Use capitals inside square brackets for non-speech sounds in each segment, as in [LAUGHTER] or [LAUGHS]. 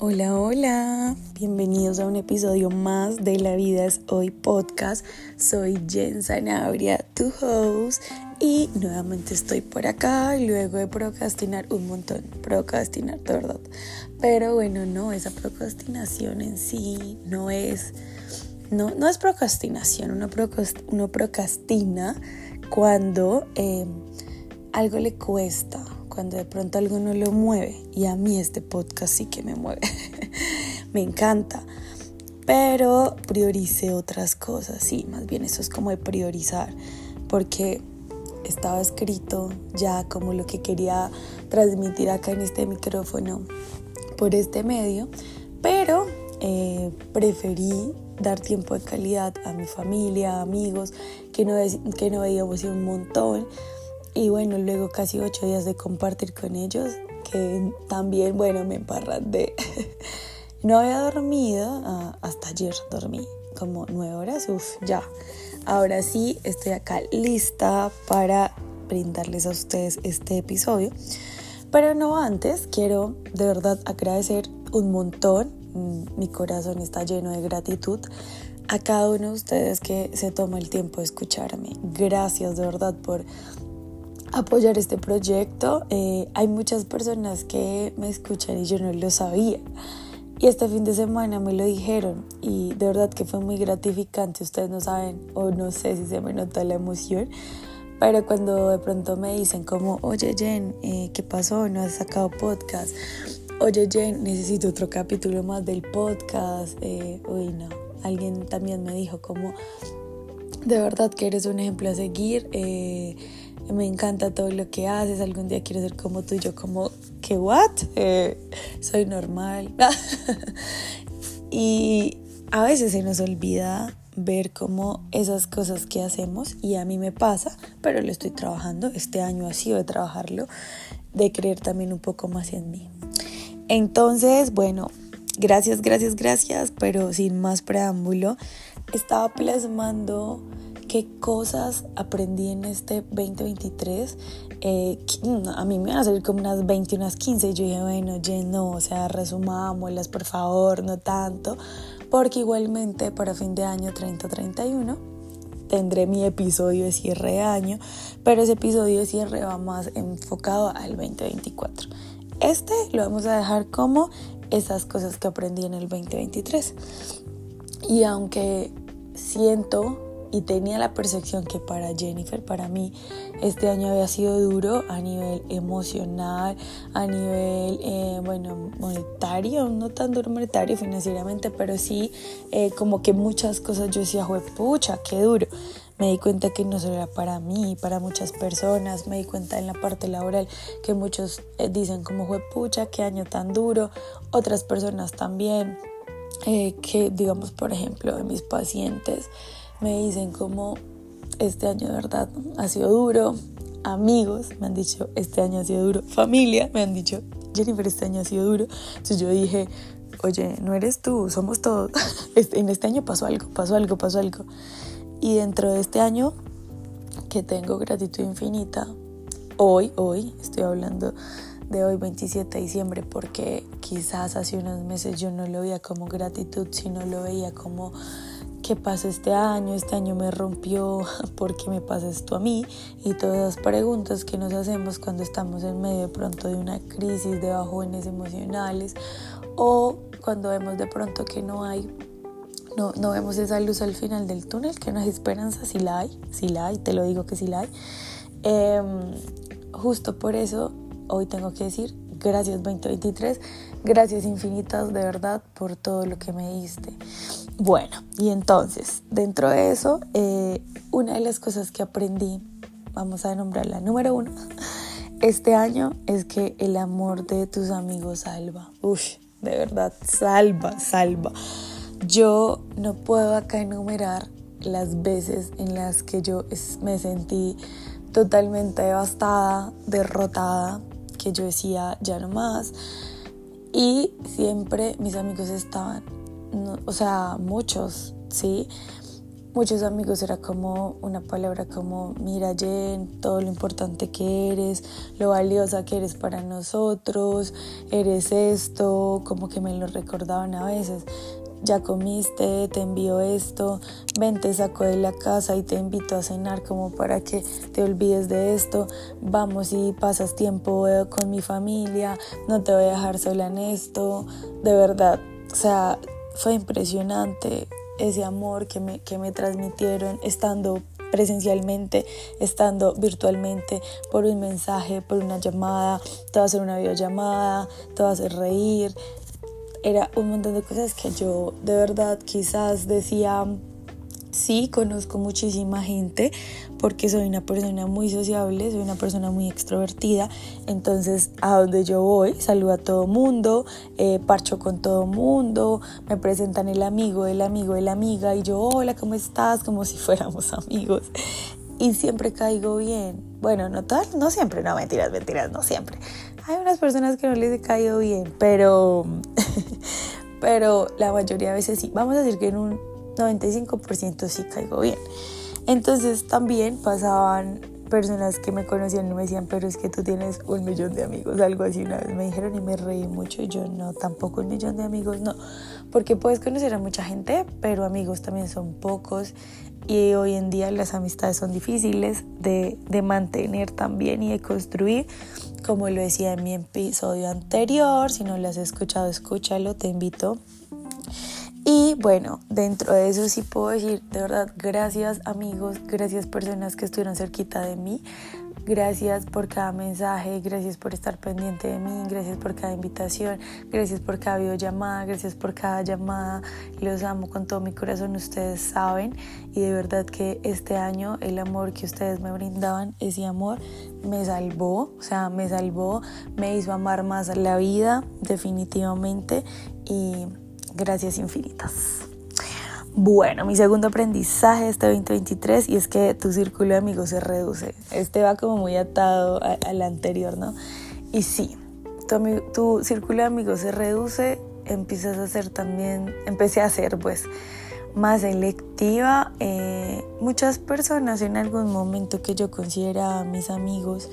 Hola, hola, bienvenidos a un episodio más de La Vida es Hoy podcast. Soy Jen Sanabria, tu host, y nuevamente estoy por acá luego de procrastinar un montón, procrastinar de verdad. Pero bueno, no, esa procrastinación en sí no es, no, no es procrastinación, uno, procrastina cuando eh, algo le cuesta cuando de pronto algo no lo mueve. Y a mí este podcast sí que me mueve. [LAUGHS] me encanta. Pero priorice otras cosas. Sí, más bien eso es como de priorizar. Porque estaba escrito ya como lo que quería transmitir acá en este micrófono por este medio. Pero eh, preferí dar tiempo de calidad a mi familia, amigos, que no, que no veíamos un montón y bueno, luego casi ocho días de compartir con ellos, que también, bueno, me de [LAUGHS] no había dormido, ah, hasta ayer dormí como nueve horas, uff, ya. Ahora sí, estoy acá lista para brindarles a ustedes este episodio. Pero no antes, quiero de verdad agradecer un montón. Mm, mi corazón está lleno de gratitud a cada uno de ustedes que se toma el tiempo de escucharme. Gracias de verdad por apoyar este proyecto. Eh, hay muchas personas que me escuchan y yo no lo sabía. Y este fin de semana me lo dijeron y de verdad que fue muy gratificante. Ustedes no saben o no sé si se me nota la emoción, pero cuando de pronto me dicen como, oye Jen, eh, ¿qué pasó? ¿No has sacado podcast? Oye Jen, necesito otro capítulo más del podcast. Eh, uy, no. Alguien también me dijo como, de verdad que eres un ejemplo a seguir. Eh, me encanta todo lo que haces, algún día quiero ser como tú, yo como, ¿qué what? Eh, soy normal. [LAUGHS] y a veces se nos olvida ver cómo esas cosas que hacemos, y a mí me pasa, pero lo estoy trabajando, este año ha sido de trabajarlo, de creer también un poco más en mí. Entonces, bueno, gracias, gracias, gracias, pero sin más preámbulo, estaba plasmando qué cosas aprendí en este 2023. Eh, a mí me van a salir como unas 20, unas 15. Yo dije, bueno, ya no, o sea, resumámoslas, por favor, no tanto. Porque igualmente para fin de año 30-31 tendré mi episodio de cierre de año, pero ese episodio de cierre va más enfocado al 2024. Este lo vamos a dejar como esas cosas que aprendí en el 2023. Y aunque siento y tenía la percepción que para Jennifer, para mí, este año había sido duro a nivel emocional, a nivel, eh, bueno, monetario, no tan duro monetario financieramente, pero sí eh, como que muchas cosas yo decía, pucha, qué duro. Me di cuenta que no solo era para mí, para muchas personas. Me di cuenta en la parte laboral que muchos eh, dicen como pucha, qué año tan duro. Otras personas también, que digamos, por ejemplo, de mis pacientes, me dicen como este año de verdad ha sido duro, amigos me han dicho este año ha sido duro, familia me han dicho Jennifer este año ha sido duro, entonces yo dije oye no eres tú, somos todos, [LAUGHS] este, en este año pasó algo, pasó algo, pasó algo. Y dentro de este año que tengo gratitud infinita, hoy, hoy estoy hablando de hoy 27 de diciembre porque quizás hace unos meses yo no lo veía como gratitud, sino lo veía como ¿qué pasa este año? Este año me rompió, [LAUGHS] ¿por qué me pasa esto a mí? Y todas las preguntas que nos hacemos cuando estamos en medio de pronto de una crisis, de bajones emocionales o cuando vemos de pronto que no hay, no, no vemos esa luz al final del túnel, que no hay esperanza, si la hay, si la hay, te lo digo que si la hay. Em, justo por eso hoy tengo que decir gracias 2023, gracias infinitas de verdad por todo lo que me diste. Bueno, y entonces, dentro de eso, eh, una de las cosas que aprendí, vamos a nombrarla número uno, [LAUGHS] este año es que el amor de tus amigos salva. Uf, de verdad, salva, salva. Yo no puedo acá enumerar las veces en las que yo me sentí totalmente devastada, derrotada, que yo decía ya no más. Y siempre mis amigos estaban o sea, muchos, ¿sí? muchos amigos era como una palabra como, mira Jen, todo lo importante que eres, lo valiosa que eres para nosotros, eres esto, como que me lo recordaban a veces. Ya comiste, te envío esto, ven, te saco de la casa y te invito a cenar como para que te olvides de esto, vamos y pasas tiempo eh, con mi familia, no te voy a dejar sola en esto, de verdad, o sea, fue impresionante ese amor que me, que me transmitieron estando presencialmente, estando virtualmente, por un mensaje, por una llamada, te hacer una videollamada, te hacer reír. Era un montón de cosas que yo de verdad quizás decía Sí, conozco muchísima gente porque soy una persona muy sociable, soy una persona muy extrovertida, entonces a donde yo voy saludo a todo mundo, eh, parcho con todo mundo, me presentan el amigo, el amigo, el amiga y yo, hola, ¿cómo estás? Como si [LAUGHS] fuéramos amigos y siempre caigo bien. Bueno, no, tal, no siempre, no, mentiras, mentiras, no siempre. Hay unas personas que no les he caído bien, pero, [LAUGHS] pero la mayoría de veces sí. Vamos a decir que en un 95% sí caigo bien. Entonces también pasaban personas que me conocían y me decían, pero es que tú tienes un millón de amigos, algo así. Una vez me dijeron y me reí mucho y yo no, tampoco un millón de amigos, no, porque puedes conocer a mucha gente, pero amigos también son pocos. Y hoy en día las amistades son difíciles de, de mantener también y de construir, como lo decía en mi episodio anterior, si no lo has escuchado, escúchalo, te invito y bueno, dentro de eso sí puedo decir, de verdad, gracias amigos, gracias personas que estuvieron cerquita de mí, gracias por cada mensaje, gracias por estar pendiente de mí, gracias por cada invitación, gracias por cada videollamada, gracias por cada llamada, los amo con todo mi corazón, ustedes saben, y de verdad que este año el amor que ustedes me brindaban, ese amor me salvó, o sea, me salvó, me hizo amar más la vida, definitivamente, y Gracias infinitas. Bueno, mi segundo aprendizaje este 2023 y es que tu círculo de amigos se reduce. Este va como muy atado al anterior, ¿no? Y sí, tu, círculo de amigos se reduce, empiezas a ser también, empecé a ser pues más selectiva. Eh, muchas personas en algún momento que yo consideraba mis amigos,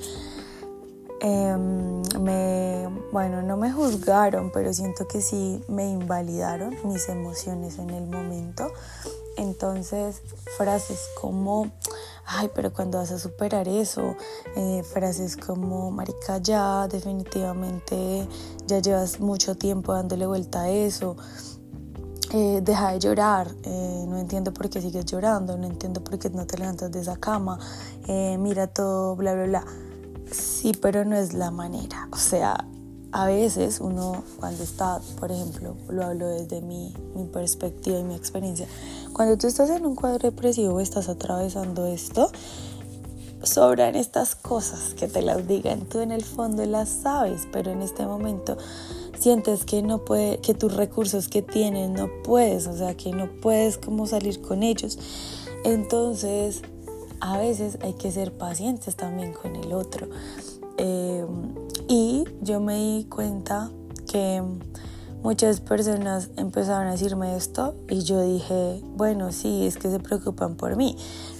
Em, me, bueno, no me juzgaron, pero siento que sí me invalidaron mis emociones en el momento. Entonces, frases como, ay, pero cuando vas a superar eso, eh, frases como, marica, ya, definitivamente, ya llevas mucho tiempo dándole vuelta a eso. Eh, deja de llorar, eh, no entiendo por qué sigues llorando, no entiendo por qué no te levantas de esa cama, mira todo, bla, bla, bla Sí, pero no es la manera. O sea, a veces uno cuando está, por ejemplo, lo hablo desde mi, mi, perspectiva y mi experiencia, cuando tú estás en un cuadro depresivo, estás atravesando esto, sobran estas cosas que te las digan, tú en el fondo las sabes, pero en este momento sientes que no puede, que tus recursos que tienes no puedes, o sea, que no puedes como salir con ellos. Entonces, a veces hay que ser pacientes también con el otro. Eh, y yo me di cuenta que muchas personas empezaron a decirme esto y yo dije, bueno, sí, es que se preocupan por mí.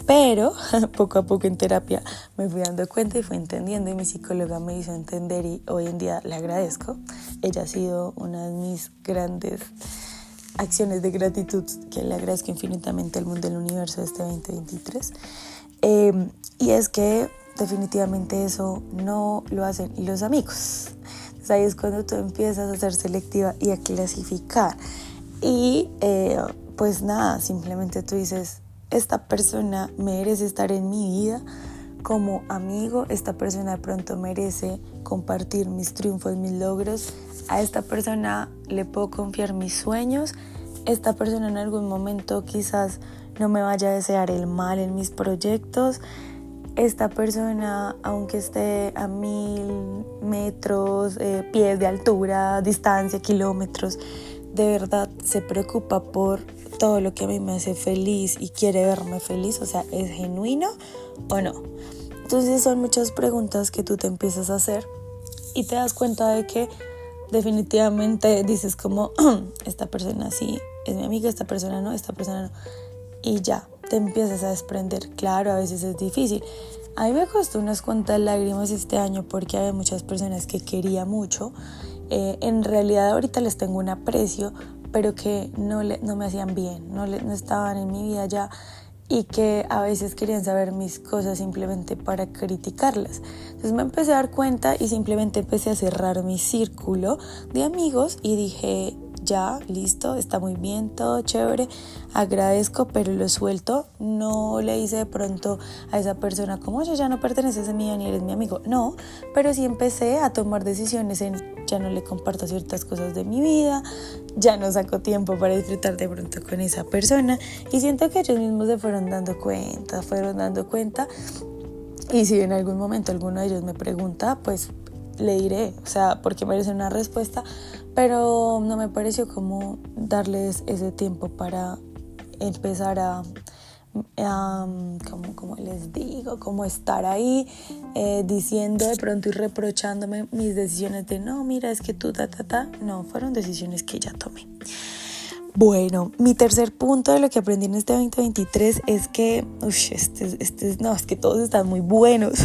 Pero [LAUGHS] poco a poco en terapia me fui dando cuenta y fui entendiendo y mi psicóloga me hizo entender y hoy en día le agradezco. Ella ha sido una de mis grandes acciones de gratitud que le agradezco infinitamente al mundo del universo este 2023. Em, y es que definitivamente eso no lo hacen los amigos. Entonces ahí es cuando tú empiezas a ser selectiva y a clasificar. Y eh, pues nada, simplemente tú dices, esta persona merece estar en mi vida como amigo, esta persona de pronto merece compartir mis triunfos, mis logros, a esta persona le puedo confiar mis sueños, esta persona en algún momento quizás no me vaya a desear el mal en mis proyectos. Esta persona, aunque esté a mil metros, eh, pies de altura, distancia, kilómetros, de verdad se preocupa por todo lo que a mí me hace feliz y quiere verme feliz, o sea, ¿es genuino o no? Entonces son muchas preguntas que tú te empiezas a hacer y te das cuenta de que definitivamente dices como, [CLEARS THROAT] esta persona sí es mi amiga, esta persona no, esta persona no y ya. te empiezas a desprender. Claro, a veces es difícil. A mí me costó unas cuantas lágrimas este año porque había muchas personas que quería mucho. Eh, en realidad ahorita les tengo un aprecio, pero que no, le, no me hacían bien, no, no estaban en mi vida ya y que a veces querían saber mis cosas simplemente para criticarlas. Entonces me empecé a dar cuenta y simplemente empecé a cerrar mi círculo de amigos y dije, ya, listo, está muy bien, todo chévere, agradezco, pero lo suelto. No le hice de pronto a esa persona como, oye, ya no perteneces a mí ni eres mi amigo. No, pero sí empecé a tomar decisiones en, ya no le comparto ciertas cosas de mi vida, ya no saco tiempo para disfrutar de pronto con esa persona. Y siento que ellos mismos se fueron dando cuenta, fueron dando cuenta. Y si en algún momento alguno de ellos me pregunta, pues le diré, o sea, porque merece una respuesta, pero no me pareció como darles ese tiempo para empezar a, como, les digo, como estar ahí eh, diciendo de pronto y reprochándome mis decisiones de no, mira, es que tú, ta, ta, ta, no, fueron decisiones que ya tomé. Bueno, mi tercer punto de lo que aprendí en este 2023 es que, uff, este, este, no, es que todos están muy buenos.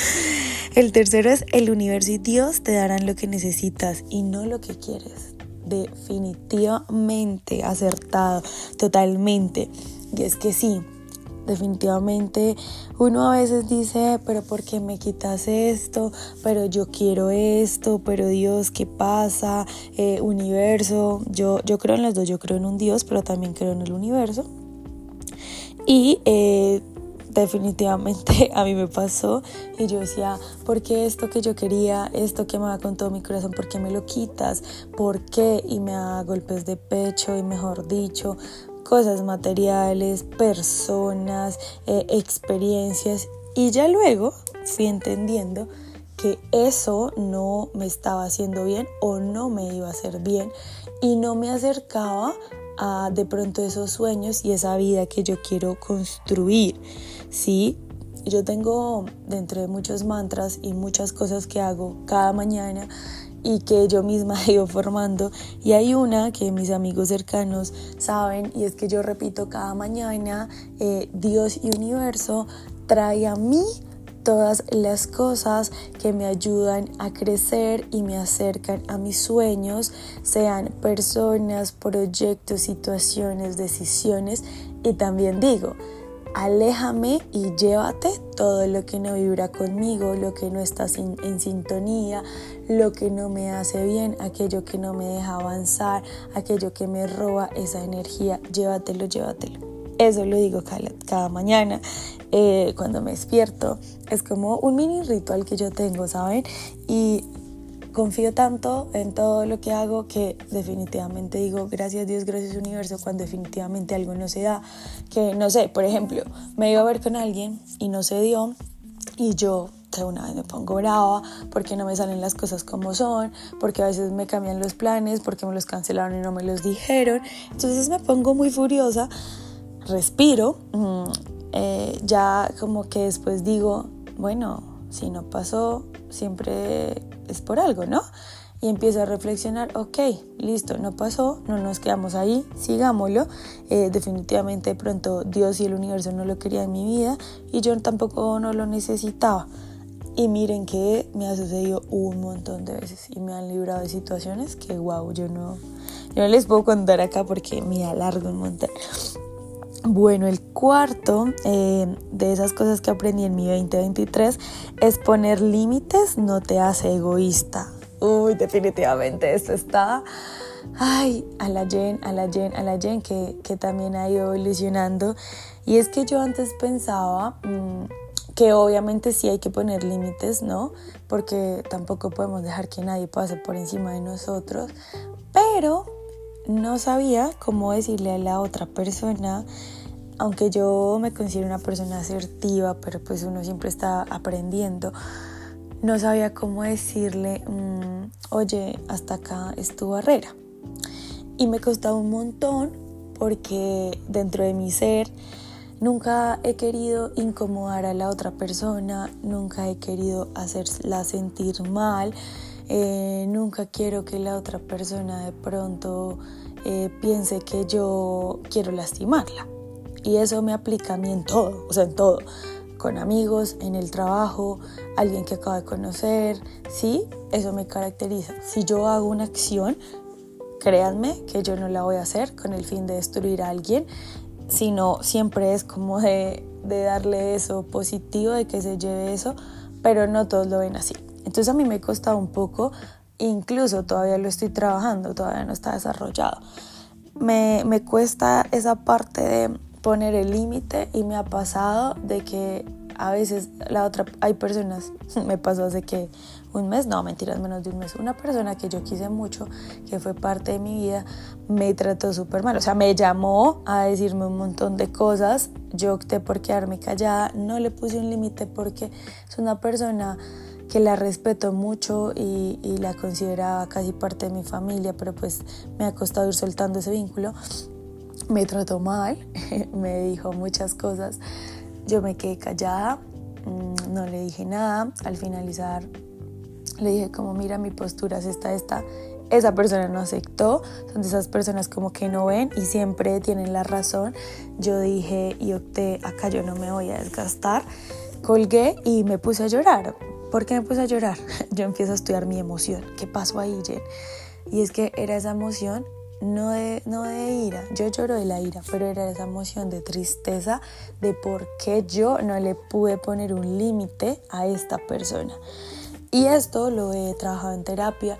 [LAUGHS] El tercero es el universo y Dios te darán lo que necesitas y no lo que quieres. Definitivamente acertado, totalmente. Y es que sí, definitivamente uno a veces dice, pero ¿por qué me quitas esto? Pero yo quiero esto, pero Dios, ¿qué pasa? Eh, universo, yo, yo creo en los dos, yo creo en un Dios, pero también creo en el universo. Y eh, definitivamente [LAUGHS] a mí me pasó y yo decía, ¿por qué esto que yo quería, esto que me va con todo mi corazón, por qué me lo quitas? ¿Por qué? Y me da golpes de pecho y mejor dicho, cosas materiales, personas, eh, experiencias y ya luego fui entendiendo que eso no me estaba haciendo bien o no me iba a hacer bien y no me acercaba a de pronto esos sueños y esa vida que yo quiero construir. Sí, yo tengo dentro de muchos mantras y muchas cosas que hago cada mañana y que yo misma [LAUGHS] he formando y hay una que mis amigos cercanos saben y es que yo repito cada mañana eh, Dios y universo trae a mí todas las cosas que me ayudan a crecer y me acercan a mis sueños, sean personas, proyectos, situaciones, decisiones. Y también digo, aléjame y llévate todo lo que no vibra conmigo, lo que no está en sintonía, lo que no me hace bien, aquello que no me deja avanzar, aquello que me roba esa energía, llévatelo, llévatelo. Eso lo digo cada, mañana eh, cuando me despierto. Es como un mini ritual que yo tengo, ¿saben? Y confío tanto en todo lo que hago que definitivamente digo gracias Dios, gracias universo cuando definitivamente algo no se da. Que no sé, por ejemplo, me iba a ver con alguien y no se dio y yo de una vez me pongo brava porque no me salen las cosas como son, porque a veces me cambian los planes, porque me los cancelaron y no me los dijeron. Entonces me pongo muy furiosa respiro, mm, eh, ya como que después digo, bueno, si no pasó, siempre es por algo, ¿no? Y empiezo a reflexionar, ok, listo, no pasó, no nos quedamos ahí, sigámoslo. Eh, definitivamente de pronto Dios y el universo no lo querían en mi vida y yo tampoco no lo necesitaba. Y miren que me ha sucedido un montón de veces y me han librado de situaciones que, wow, yo no, yo no les puedo contar acá porque me alargo un montón. Bueno, el cuarto eh, de esas cosas que aprendí en mi 2023 es poner límites no te hace egoísta. Uy, definitivamente esto está, ay, a la Jen, a la Jen, a la Jen, que, también ha ido evolucionando. Y es que yo antes pensaba mm, que obviamente sí hay que poner límites, ¿no? Porque tampoco podemos dejar que nadie pase por encima de nosotros. Pero no sabía cómo decirle a la otra persona, aunque yo me considero una persona asertiva, pero pues uno siempre está aprendiendo, no sabía cómo decirle, mm, oye, hasta acá es tu barrera. Y me costaba un montón porque dentro de mi ser nunca he querido incomodar a la otra persona, nunca he querido hacerla sentir mal eh, nunca quiero que la otra persona de pronto eh, piense que yo quiero lastimarla. Y eso me aplica a mí en todo, o sea, en todo. Con amigos, en el trabajo, alguien que acabo de conocer, ¿sí? Eso me caracteriza. Si yo hago una acción, créanme que yo no la voy a hacer con el fin de destruir a alguien, sino siempre es como de, de darle eso positivo, de que se lleve eso, pero no todos lo ven así. Entonces a mí me costado un poco, incluso todavía lo estoy trabajando, todavía no está desarrollado. Me, me cuesta esa parte de poner el límite y me ha pasado de que a veces la otra, hay personas, [LAUGHS] me pasó hace que un mes, no, mentiras, menos de un mes, una persona que yo quise mucho, que fue parte de mi vida, me trató súper mal, o sea, me llamó a decirme un montón de cosas, yo opté por quedarme callada, no le puse un límite porque es una persona que la respeto mucho y, y, la consideraba casi parte de mi familia, pero pues me ha costado ir soltando ese vínculo. Me trató mal, [LAUGHS] me dijo muchas cosas, yo me quedé callada, mm, no le dije nada, al finalizar le dije como mira mi postura es esta, esta, esa persona no aceptó, son de esas personas como que no ven y siempre tienen la razón. Yo dije y opté, acá yo no me voy a desgastar, colgué y me puse a llorar. ¿Por qué me puse a llorar? [LAUGHS] Yo empiezo a estudiar mi emoción. ¿Qué pasó ahí, Jen? Y es que era esa emoción no de, no de ira, yo lloro de la ira, pero era esa emoción de tristeza de por qué yo no le pude poner un límite a esta persona. Y esto lo he trabajado en terapia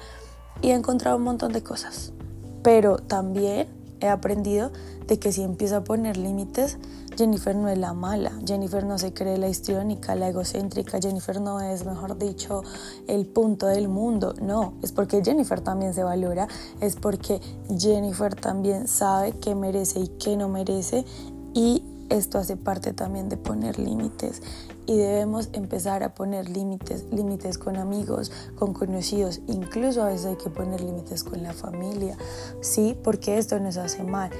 y he encontrado un montón de cosas. Pero también he aprendido de que si empiezo a poner límites, Jennifer no es la mala, Jennifer no se cree la histriónica, la egocéntrica, Jennifer no es, mejor dicho, el punto del mundo, no, es porque Jennifer también se valora, es porque Jennifer también sabe qué merece y qué no merece. Y esto hace parte también de poner límites y debemos empezar a poner límites, límites con amigos, con conocidos, incluso a veces hay que poner límites con la familia, ¿sí? Porque esto nos hace mal.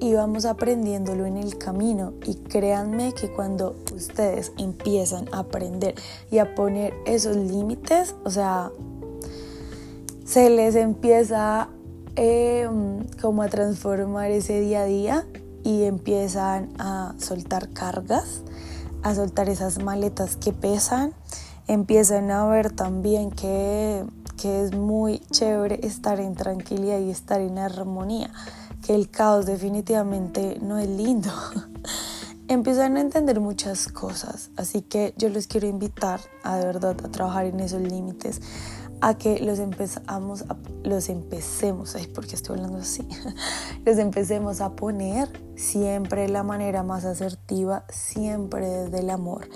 Y vamos aprendiéndolo en el camino. Y créanme que cuando ustedes empiezan a aprender y a poner esos límites, o sea, se les empieza eh, como a transformar ese día a día y empiezan a soltar cargas, a soltar esas maletas que pesan, empiezan a ver también que, que es muy chévere estar en tranquilidad y estar en armonía, que el caos definitivamente no es lindo. [LAUGHS] empiezan a entender muchas cosas, así que yo les quiero invitar a de verdad a trabajar en esos límites, a que los empezamos a, los empecemos, ay, porque estoy hablando así, [LAUGHS] los empecemos a poner siempre de la manera más asertiva, siempre desde el amor.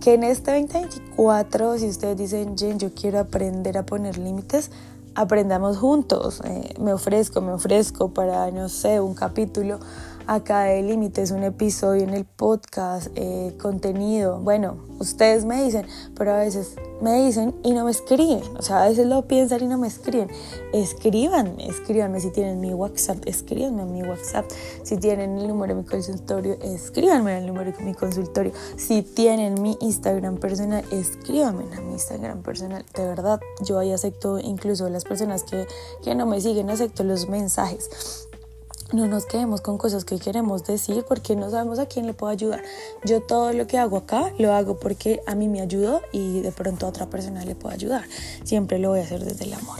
Que en este 2024, si ustedes dicen, Jen, yo quiero aprender a poner límites, aprendamos juntos. Eh, me ofrezco, me ofrezco para, no sé, un capítulo acá de Límites, un episodio en el podcast, eh, contenido. Bueno, ustedes me dicen, pero a veces me dicen y no me escriben. O sea, a veces lo piensan y no me escriben. Escríbanme, escríbanme si tienen mi WhatsApp, escríbanme en mi WhatsApp. Si tienen el número de mi consultorio, escríbanme el número de mi consultorio. Si tienen mi Instagram personal, escríbanme en mi Instagram personal. De verdad, yo ahí acepto incluso las personas que, que no me siguen, acepto los mensajes no nos quedemos con cosas que queremos decir porque no sabemos a quién le puedo ayudar. Yo todo lo que hago acá lo hago porque a mí me ayudó y de pronto a otra persona le puedo ayudar. Siempre lo voy a hacer desde el amor.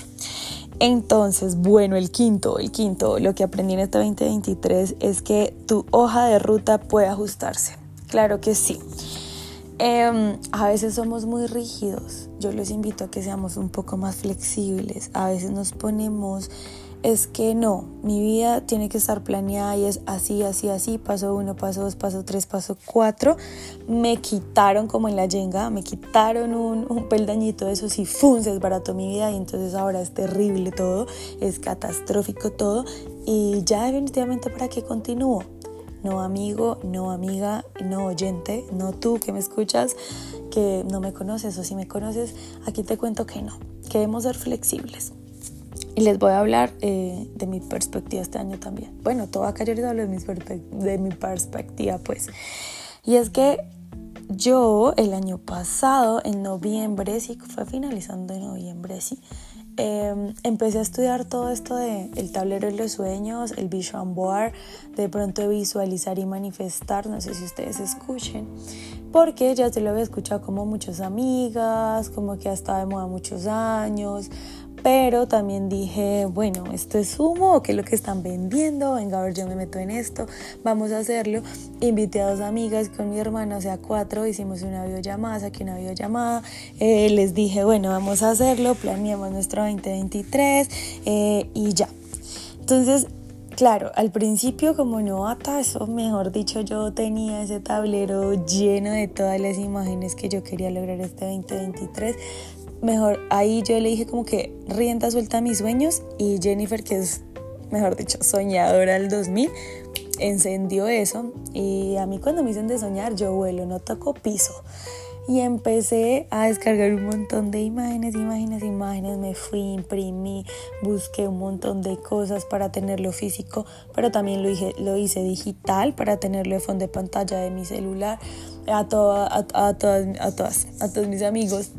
Entonces, bueno, el quinto, el quinto, lo que aprendí en este 2023 es que tu hoja de ruta puede ajustarse. Claro que sí. Em, a veces somos muy rígidos. Yo les invito a que seamos un poco más flexibles. A veces nos ponemos es que no, mi vida tiene que estar planeada y es así, así, así, paso uno, paso dos, paso tres, paso cuatro. Me quitaron como en la yenga, me quitaron un, un peldañito de eso, y ¡fum! se desbarató mi vida y entonces ahora es terrible todo, es catastrófico todo y ya definitivamente para qué continúo. No amigo, no amiga, no oyente, no tú que me escuchas, que no me conoces o si me conoces, aquí te cuento que no, que debemos ser flexibles y les voy a hablar eh, de mi perspectiva este año también. Bueno, yo les hablo de mi, de mi perspectiva, pues. Y es que yo el año pasado, en noviembre, sí, fue finalizando en noviembre, sí, em, empecé a estudiar todo esto de el tablero de los sueños, el vision board, de pronto visualizar y manifestar, no sé si ustedes escuchen, porque ya se lo había escuchado como muchas amigas, como que ha estado de moda muchos años, pero también dije, bueno, esto es humo, ¿qué es lo que están vendiendo? Venga, a ver, yo me meto en esto, vamos a hacerlo. Invité a dos amigas con mi hermana, o sea, cuatro, hicimos una videollamada, saqué una videollamada. Eh, les dije, bueno, vamos a hacerlo, planeamos nuestro 2023 eh, y ya. Entonces, Claro, al principio como novata, eso mejor dicho, yo tenía ese tablero lleno de todas las imágenes que yo quería lograr este 2023, mejor ahí yo le dije como que rienda suelta a mis sueños y Jennifer, que es, mejor dicho, soñadora del 2000, encendió eso y a mí cuando me dicen de soñar yo vuelo, no toco piso. Y empecé a descargar un montón de imágenes, imágenes, imágenes. Me fui, imprimí, busqué un montón de cosas para tenerlo físico, pero también lo hice, lo hice digital para tenerlo de fondo de pantalla de mi celular. A, a, a, todas, a, todas, a todos mis amigos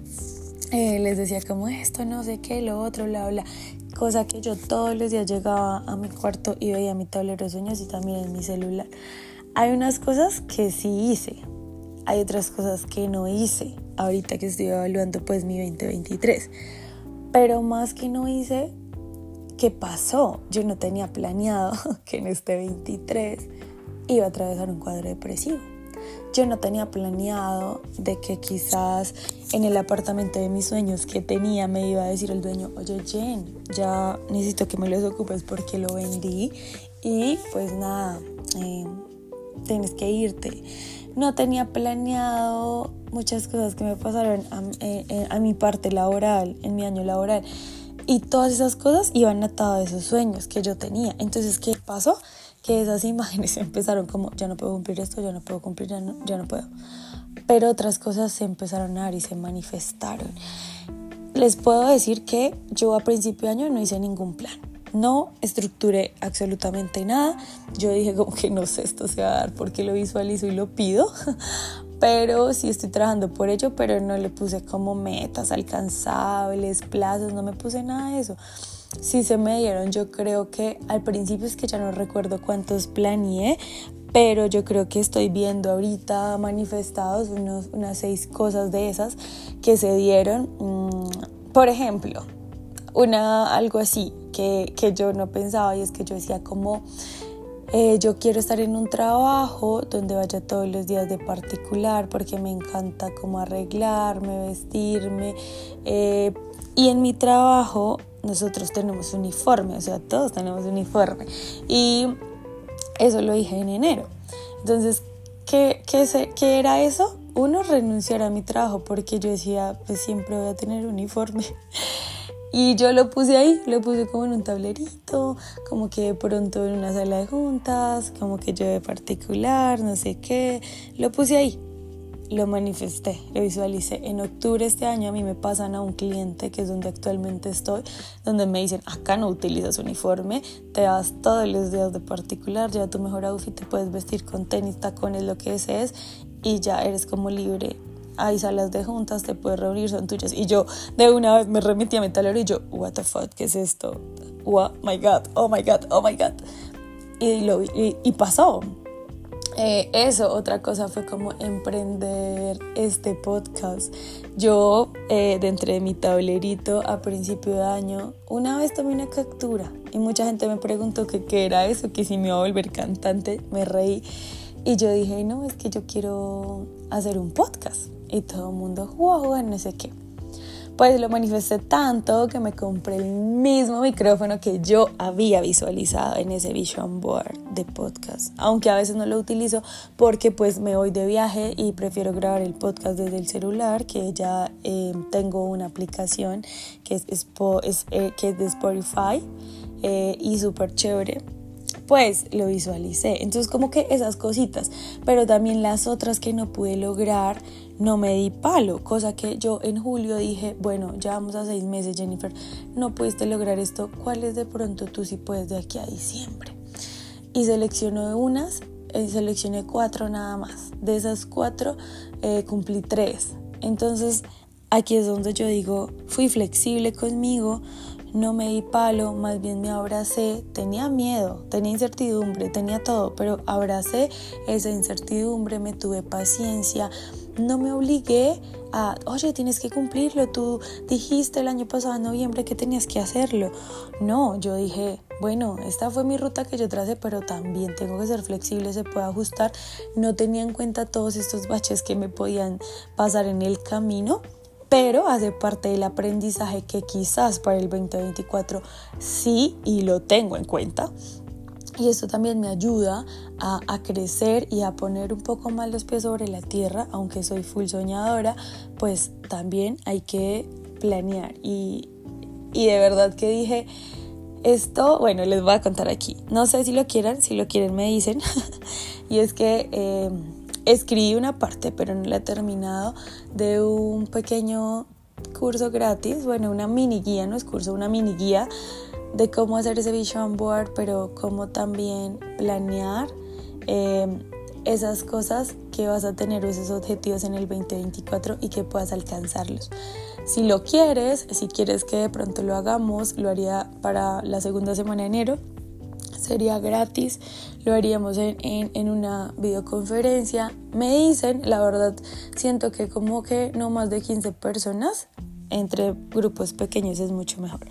eh, les decía como esto, no sé qué, lo otro, bla, bla. Cosa que yo todos los días llegaba a mi cuarto y veía mi tablero de sueños y también en mi celular. Hay unas cosas que sí hice, hay otras cosas que no hice ahorita que estoy evaluando pues mi 2023. Pero más que no hice, ¿qué pasó? Yo no tenía planeado [LAUGHS] que en este 23 iba a atravesar un cuadro depresivo. Yo no tenía planeado de que quizás en el apartamento de mis sueños que tenía me iba a decir el dueño, oye Jen, ya necesito que me los ocupes porque lo vendí y pues nada, eh, tienes que irte. No tenía planeado muchas cosas que me pasaron a, eh, eh, a mi parte laboral, en mi año laboral. Y todas esas cosas iban atadas a esos sueños que yo tenía. Entonces, ¿qué pasó? Esas imágenes [LAUGHS] empezaron como, ya no puedo cumplir esto, ya no puedo cumplir, ya no, ya no puedo. Pero otras cosas se empezaron a dar y se manifestaron. Les puedo decir que yo a principio de año no hice ningún plan. No estructuré absolutamente nada. Yo dije como que no sé, esto se va a dar porque lo visualizo y lo pido. [LAUGHS] Pero sí estoy trabajando por ello, pero no le puse como metas alcanzables, plazos, no me puse nada de eso sí se me dieron. Yo creo que al principio es que ya no recuerdo cuántos planeé, pero yo creo que estoy viendo ahorita manifestados unos, unas seis cosas de esas que se dieron. Mm, por ejemplo, una, algo así que, que yo no pensaba y es que yo decía como... Eh, yo quiero estar en un trabajo donde vaya todos los días de particular porque me encanta como arreglarme, vestirme. Eh, y en mi trabajo nosotros tenemos uniforme, o sea, todos tenemos uniforme. Y eso lo dije en enero. Entonces, ¿qué, qué, qué era eso? Uno, renunciar a mi trabajo porque yo decía, pues siempre voy a tener uniforme. [LAUGHS] Y yo lo puse ahí, lo puse como en un tablerito, como que de pronto en una sala de juntas, como que yo de particular, no sé qué, lo puse ahí lo manifesté, lo visualicé. En octubre este año a mí me pasan a un cliente que es donde actualmente estoy, donde me dicen, acá no utilizas uniforme, te vas todos los días de particular, lleva tu mejor outfit, te puedes vestir con tenis, tacones, lo que desees y ya eres como libre. Hay salas de juntas, te puedes reunir, son tuyas. Y yo de una vez me remití a mi tablero y yo, what the fuck, ¿qué es esto? Oh my god, oh my god, oh my god. Y, lo, y, y pasó, eh, eso, otra cosa fue como emprender este podcast. Yo, eh, dentro de mi tablerito a principio de año, una vez tomé una captura y mucha gente me preguntó que qué era eso, que si me iba a volver cantante, me reí. Y yo dije, no, es que yo quiero hacer un podcast. Y todo el mundo, wow, no sé qué pues lo manifesté tanto que me compré el mismo micrófono que yo había visualizado en ese vision board de podcast. Aunque a veces no lo utilizo porque pues me voy de viaje y prefiero grabar el podcast desde el celular, que ya eh, tengo una aplicación que es, eh, que es de Spotify eh, y súper chévere pues lo visualicé. Entonces como que esas cositas, pero también las otras que no pude lograr, no me di palo, cosa que yo en julio dije, bueno, ya vamos a seis meses Jennifer, no pudiste lograr esto, ¿cuáles de pronto tú sí puedes de aquí a diciembre? Y seleccioné unas, eh, seleccioné cuatro nada más. De esas cuatro eh, cumplí tres. Entonces aquí es donde yo digo, fui flexible conmigo, no me di palo, más bien me abracé, tenía miedo, tenía incertidumbre, tenía todo, pero abracé esa incertidumbre, me tuve paciencia, no me obligué a, oye, tienes que cumplirlo, tú dijiste el año pasado en noviembre que tenías que hacerlo. No, yo dije, bueno, esta fue mi ruta que yo tracé, pero también tengo que ser flexible, se puede ajustar. No tenía en cuenta todos estos baches que me podían pasar en el camino pero hace parte del aprendizaje que quizás para el 2024 sí y lo tengo en cuenta. Y esto también me ayuda a, crecer y a poner un poco más los pies sobre la tierra, aunque soy full soñadora, pues también hay que planear. Y, de verdad que dije, esto, bueno, les voy a contar aquí. No sé si lo quieran, si lo quieren me dicen. [LAUGHS] y es que... Eh, escribí una parte, pero no la he terminado, de un pequeño curso gratis, bueno, una mini guía, no es curso, una mini guía de cómo hacer ese vision board, pero cómo también planear em, esas cosas que vas a tener, esos objetivos en el 2024 y que puedas alcanzarlos. Si lo quieres, si quieres que de pronto lo hagamos, lo haría para la segunda semana de enero sería gratis, lo haríamos en, en, una videoconferencia. Me dicen, la verdad, siento que como que no más de 15 personas entre grupos pequeños es mucho mejor.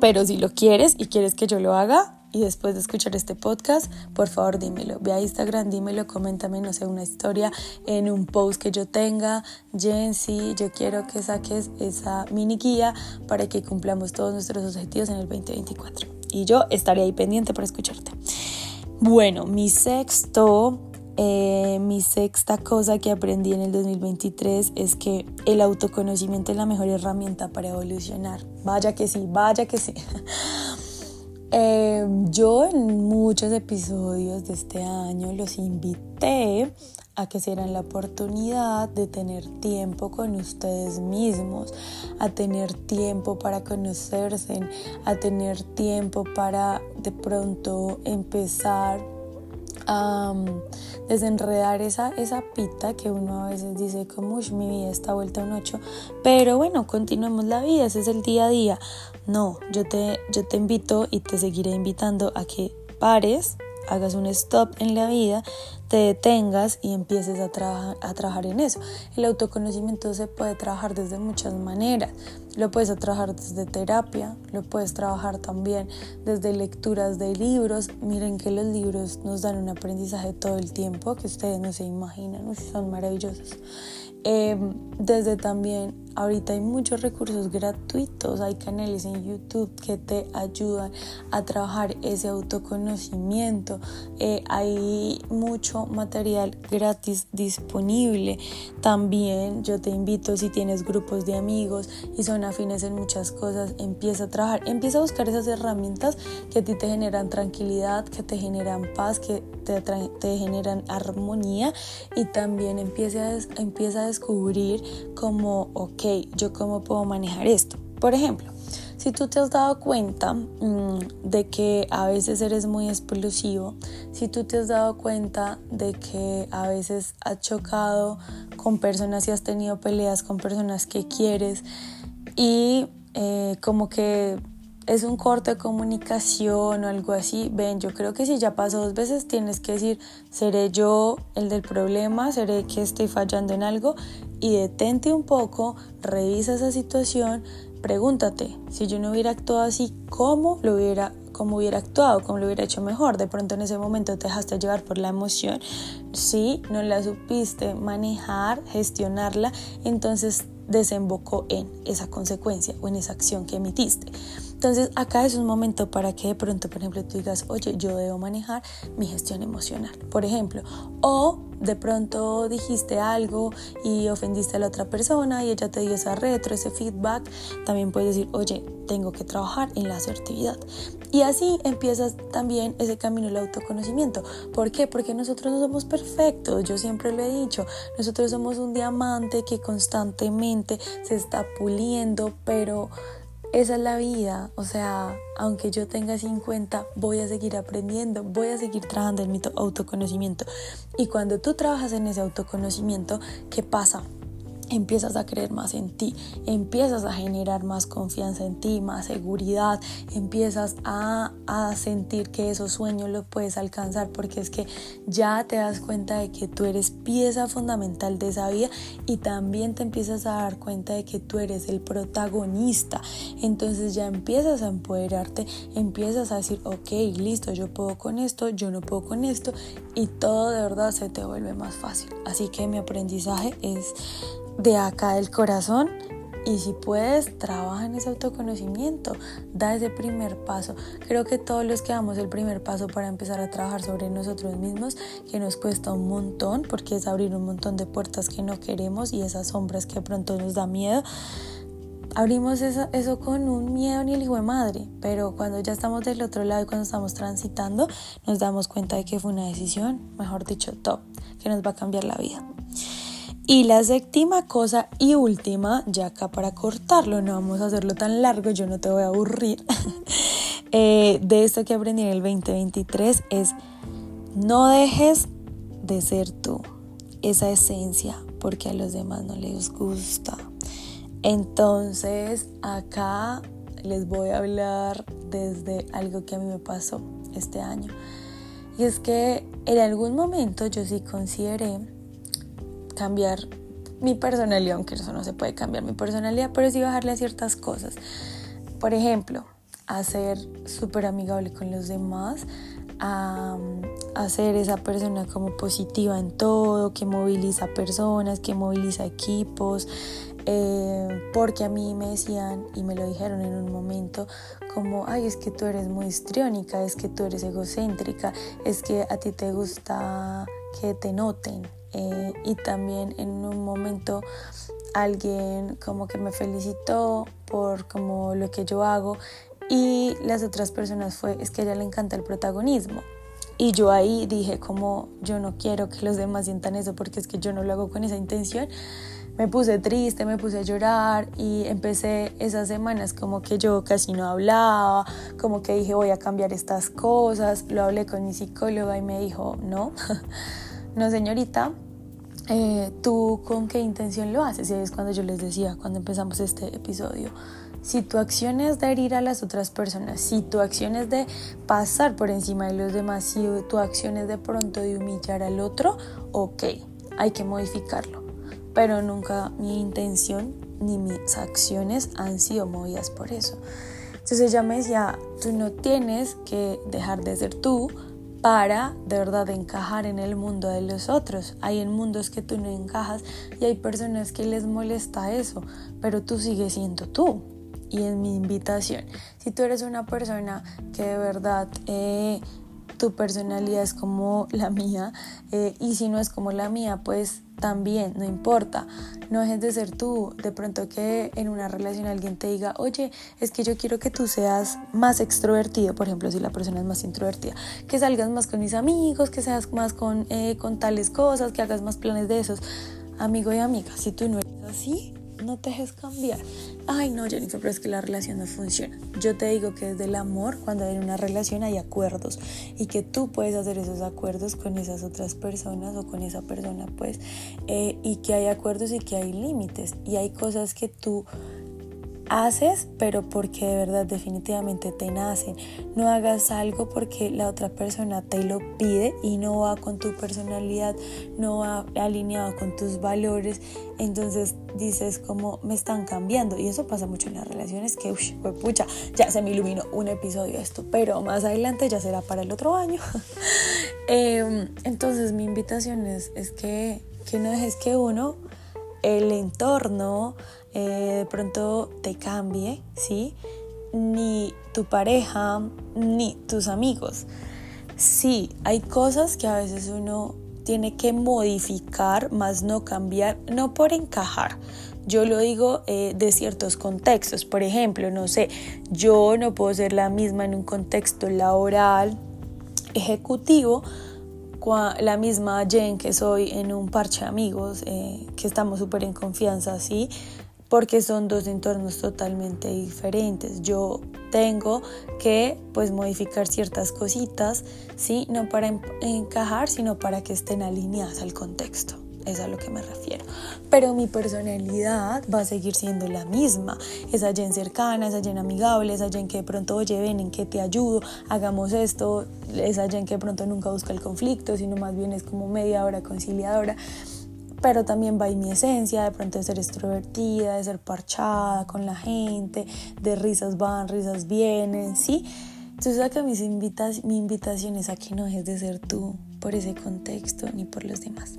Pero si lo quieres y quieres que yo lo haga y después de escuchar este podcast, por favor dímelo. Ve a Instagram, dímelo, coméntame, no sé, una historia en un post que yo tenga. Jensi, yo quiero que saques esa mini guía para que cumplamos todos nuestros objetivos en el 2024 y yo estaré ahí pendiente para escucharte. Bueno, mi sexto, eh, mi sexta cosa que aprendí en el 2023 es que el autoconocimiento es la mejor herramienta para evolucionar. Vaya que sí, vaya que sí. [LAUGHS] Eh, yo en muchos episodios de este año los invité a que se la oportunidad de tener tiempo con ustedes mismos, a tener tiempo para conocerse, a tener tiempo para de pronto empezar a desenredar esa, esa pita que uno a veces dice como mi vida está vuelta a un ocho pero bueno, continuemos la vida, ese es el día a día. No, yo te, yo te invito y te seguiré invitando a que pares hagas un stop en la vida, te detengas y empieces a, a trabajar en eso. El autoconocimiento se puede trabajar desde muchas maneras. Lo puedes trabajar desde terapia, lo puedes trabajar también desde lecturas de libros. Miren que los libros nos dan un aprendizaje todo el tiempo que ustedes no se imaginan, son maravillosos. Em, desde también, ahorita hay muchos recursos gratuitos, hay canales en YouTube que te ayudan a trabajar ese autoconocimiento, eh, hay mucho material gratis disponible. También yo te invito, si tienes grupos de amigos y son afines en muchas cosas, empieza a trabajar, empieza a buscar esas herramientas que a ti te generan tranquilidad, que te generan paz, que te, te generan armonía y también empieza a, empieza a descubrir como, ok, yo cómo puedo manejar esto. Por ejemplo, si tú te has dado cuenta mm, de que a veces eres muy explosivo, si tú te has dado cuenta de que a veces has chocado con personas y has tenido peleas con personas que quieres y eh, como que es un corte de comunicación o algo así, ven, yo creo que si ya pasó dos veces tienes que decir, seré yo el del problema, seré que estoy fallando en algo y detente un poco, revisa esa situación, pregúntate, si yo no hubiera actuado así, ¿cómo lo hubiera cómo hubiera actuado, cómo lo hubiera hecho mejor. De pronto en ese momento te dejaste llevar por la emoción. Si no la supiste manejar, gestionarla, entonces desembocó en esa consecuencia o en esa acción que emitiste. Entonces acá es un momento para que de pronto, por ejemplo, tú digas, oye, yo debo manejar mi gestión emocional, por ejemplo, o de pronto dijiste algo y ofendiste a la otra persona y ella te dio esa retro, ese feedback, también puedes decir, oye, tengo que trabajar en la asertividad. Y así empiezas también ese camino del autoconocimiento. ¿Por qué? Porque nosotros no somos perfectos, yo siempre lo he dicho, nosotros somos un diamante que constantemente se está puliendo, pero esa es la vida, o sea, aunque yo tenga 50, voy a seguir aprendiendo, voy a seguir trabajando en mi autoconocimiento. Y cuando tú trabajas en ese autoconocimiento, ¿qué pasa? Empiezas a creer más en ti, empiezas a generar más confianza en ti, más seguridad, empiezas a, sentir que esos sueños los puedes alcanzar porque es que ya te das cuenta de que tú eres pieza fundamental de esa vida y también te empiezas a dar cuenta de que tú eres el protagonista. Entonces ya empiezas a empoderarte, empiezas a decir, ok, listo, yo puedo con esto, yo no puedo con esto y todo de verdad se te vuelve más fácil. Así que mi aprendizaje es de acá del corazón y si puedes, trabaja en ese autoconocimiento, da ese primer paso. Creo que todos los que damos el primer paso para empezar a trabajar sobre nosotros mismos, que nos cuesta un montón, porque es abrir un montón de puertas que no queremos y esas sombras que pronto nos da miedo. Abrimos eso, eso con un miedo ni el hijo de madre, pero cuando ya estamos del otro lado y cuando estamos transitando, nos damos cuenta de que fue una decisión, mejor dicho, top, que nos va a cambiar la vida. Y la séptima cosa y última, ya acá para cortarlo, no vamos a hacerlo tan largo, yo no te voy a aburrir, [LAUGHS] eh, de esto que aprendí en el 2023 es no dejes de ser tú, esa esencia, porque a los demás no les gusta. Entonces acá les voy a hablar desde algo que a mí me pasó este año. Y es que en algún momento yo sí consideré cambiar mi personalidad, aunque eso no se puede cambiar mi personalidad, pero sí bajarle a ciertas cosas. Por ejemplo, a ser súper amigable con los demás, a, a, ser esa persona como positiva en todo, que moviliza personas, que moviliza equipos, eh, porque a mí me decían y me lo dijeron en un momento como, ay, es que tú eres muy histriónica, es que tú eres egocéntrica, es que a ti te gusta que te noten, eh, y también en un momento alguien como que me felicitó por como lo que yo hago y las otras personas fue es que a ella le encanta el protagonismo y yo ahí dije como yo no quiero que los demás sientan eso porque es que yo no lo hago con esa intención me puse triste, me puse a llorar y empecé esas semanas como que yo casi no hablaba, como que dije voy a cambiar estas cosas, lo hablé con mi psicóloga y me dijo no, [LAUGHS] no señorita, eh, ¿tú con qué intención lo haces? Y es cuando yo les decía, cuando empezamos este episodio, si tu acción es de herir a las otras personas, si tu acción es de pasar por encima de los demás, si tu acción es de pronto de humillar al otro, ok, hay que modificarlo. Pero nunca mi intención ni mis acciones han sido movidas por eso. Entonces ella me decía, tú no tienes que dejar de ser tú, para de verdad encajar en el mundo de los otros. Hay en mundos que tú no encajas y hay personas que les molesta eso, pero tú sigues siendo tú. Y es mi invitación, si tú eres una persona que de verdad eh, tu personalidad es como la mía eh, y si no es como la mía, pues también, no importa, no dejes de ser tú. De pronto que en una relación alguien te diga, oye, es que yo quiero que tú seas más extrovertido, por ejemplo, si la persona es más introvertida, que salgas más con mis amigos, que seas más con, eh, con tales cosas, que hagas más planes de esos. Amigo y amiga, si tú no eres así, no te dejes cambiar. Ay, no, Jennifer, pero es que la relación no funciona. Yo te digo que desde el amor, cuando hay una relación, hay acuerdos y que tú puedes hacer esos acuerdos con esas otras personas o con esa persona, pues, eh, y que hay acuerdos y que hay límites y hay cosas que tú haces, pero porque de verdad definitivamente te nacen. No hagas algo porque la otra persona te lo pide y no va con tu personalidad, no va alineado con tus valores. Entonces dices como me están cambiando. Y eso pasa mucho en las relaciones que, uy, pucha, ya se me iluminó un episodio esto, pero más adelante ya será para el otro año. [LAUGHS] Em, entonces mi invitación es, es que, que no dejes que uno, el entorno, eh, de pronto te cambie, ¿sí? Ni tu pareja, ni tus amigos. Sí, hay cosas que a veces uno tiene que modificar, más no cambiar, no por encajar. Yo lo digo eh, de ciertos contextos. Por ejemplo, no sé, yo no puedo ser la misma en un contexto laboral, ejecutivo, la misma Jen que soy en un parche de amigos, eh, que estamos súper en confianza, ¿sí? Porque son dos entornos totalmente diferentes. Yo tengo que pues modificar ciertas cositas, ¿sí? No para encajar, sino para que estén alineadas al contexto. es a lo que me refiero. Pero mi personalidad va a seguir siendo la misma. Esa Jen cercana, esa Jen amigable, esa Jen que de pronto, oye, ven, en que te ayudo, hagamos esto. Esa Jen que de pronto nunca busca el conflicto, sino más bien es como media hora conciliadora pero también va ahí mi esencia, de pronto de ser extrovertida, de ser parchada con la gente, de risas van, risas vienen, ¿sí? Entonces acá mis mi invitación es a que no dejes de ser tú por ese contexto ni por los demás.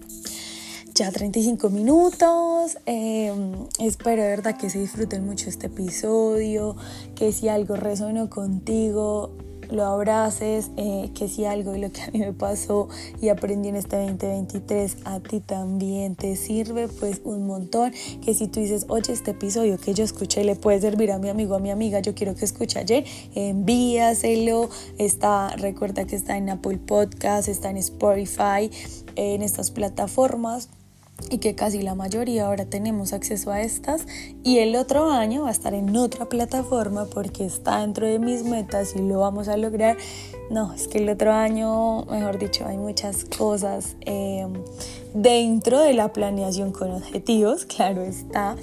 Ya 35 minutos, em, espero de verdad que se disfruten mucho este episodio, que si algo resonó contigo, lo abraces, eh, que si algo de lo que a mí me pasó y aprendí en este 2023 a ti también te sirve, pues un montón. Que si tú dices, oye, este episodio que yo escuché le puede servir a mi amigo, a mi amiga, yo quiero que escuche ayer, envíaselo. Está, recuerda que está en Apple Podcast, está en Spotify, en estas plataformas y que casi la mayoría ahora tenemos acceso a estas y el otro año va a estar en otra plataforma porque está dentro de mis metas y lo vamos a lograr. No, es que el otro año, mejor dicho, hay muchas cosas em, dentro de la planeación con objetivos, [LAUGHS] claro está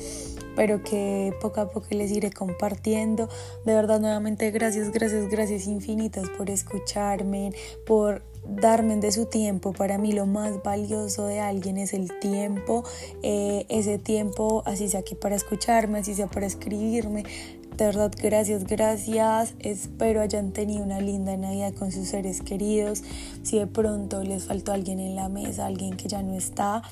pero que poco a poco les iré compartiendo. De verdad, nuevamente, gracias, gracias, gracias infinitas por escucharme, por darme de su tiempo. Para mí lo más valioso de alguien es el tiempo. Eh, ese tiempo, así sea aquí para escucharme, así sea para escribirme. De verdad, gracias, gracias. Espero hayan tenido una linda Navidad con sus seres queridos. Si de pronto les faltó alguien en la mesa, alguien que ya no está,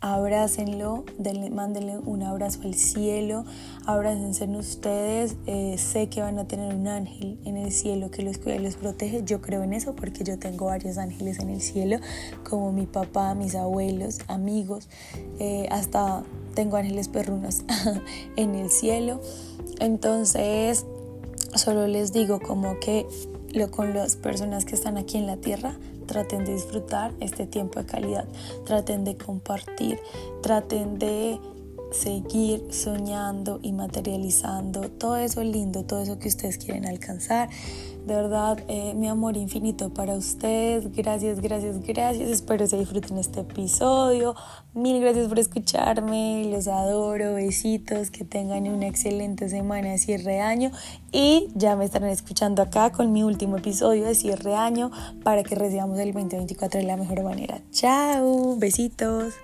abrácenlo, denle, mándenle un abrazo al cielo, abrácense en ustedes, eh, sé que van a tener un ángel en el cielo que los cuida y los protege, yo creo en eso porque yo tengo varios ángeles en el cielo, como mi papá, mis abuelos, amigos, eh, hasta tengo ángeles perrunos [LAUGHS] en el cielo, entonces solo les digo como que lo, con las personas que están aquí en la tierra, traten de disfrutar este tiempo de calidad, traten de compartir, traten de seguir soñando y materializando todo eso lindo, todo eso que ustedes quieren alcanzar. De verdad, eh, mi amor infinito para ustedes. Gracias, gracias, gracias. Espero se disfruten este episodio. Mil gracias por escucharme. Los adoro. Besitos. Que tengan una excelente semana de cierre año. Y ya me estarán escuchando acá con mi último episodio de cierre año para que recibamos el 2024 de la mejor manera. Chao. Besitos.